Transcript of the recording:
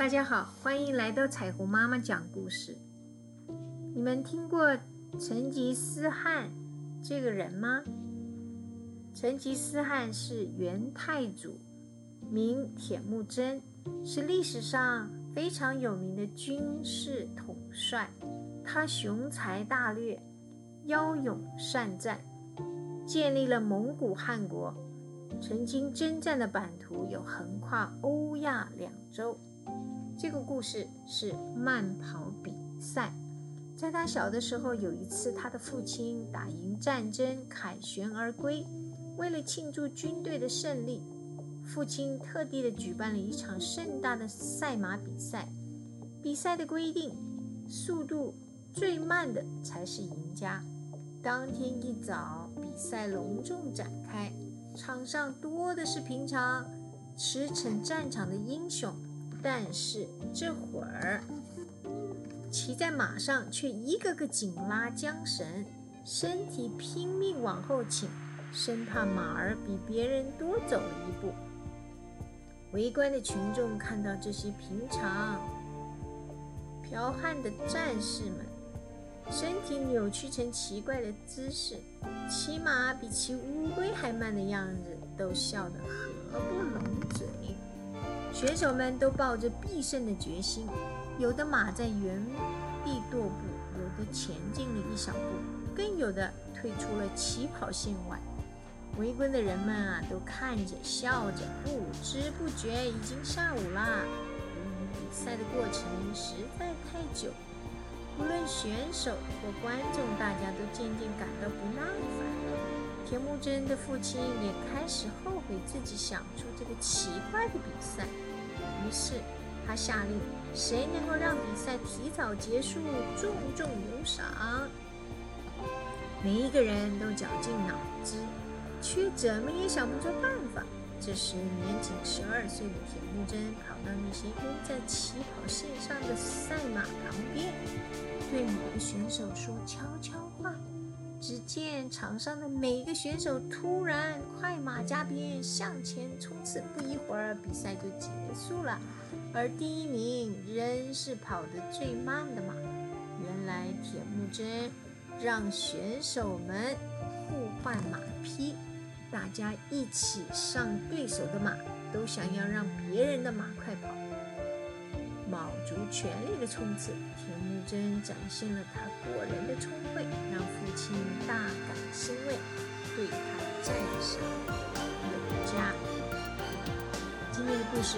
大家好，欢迎来到彩虹妈妈讲故事。你们听过成吉思汗这个人吗？成吉思汗是元太祖，名铁木真，是历史上非常有名的军事统帅。他雄才大略，骁勇善战，建立了蒙古汗国。曾经征战的版图有横跨欧亚两洲。这个故事是慢跑比赛。在他小的时候，有一次他的父亲打赢战争，凯旋而归。为了庆祝军队的胜利，父亲特地的举办了一场盛大的赛马比赛。比赛的规定，速度最慢的才是赢家。当天一早，比赛隆重展开。场上多的是平常驰骋战场的英雄，但是这会儿骑在马上却一个个紧拉缰绳，身体拼命往后倾，生怕马儿比别人多走了一步。围观的群众看到这些平常剽悍的战士们。身体扭曲成奇怪的姿势，骑马比骑乌龟还慢的样子，都笑得合不拢嘴。选手们都抱着必胜的决心，有的马在原地踱步，有的前进了一小步，更有的退出了起跑线外。围观的人们啊，都看着笑着，不知不觉已经下午啦。嗯比赛的过程实在太久。无论选手或观众，大家都渐渐。田木真的父亲也开始后悔自己想出这个奇怪的比赛，于是他下令：谁能够让比赛提早结束，重重有赏。每一个人都绞尽脑汁，却怎么也想不出办法。这时，年仅十二岁的田木真跑到那些蹲在起跑线上的赛马旁边，对某个选手说悄悄话。只见场上的每一个选手突然快马加鞭向前冲刺，不一会儿，比赛就结束了。而第一名仍是跑得最慢的马。原来，铁木真让选手们互换马匹。大家一起上对手的马，都想要让别人的马快跑，卯足全力的冲刺。田木真展现了他过人的聪慧，让父亲大感欣慰，对他赞赏有加。今天的故事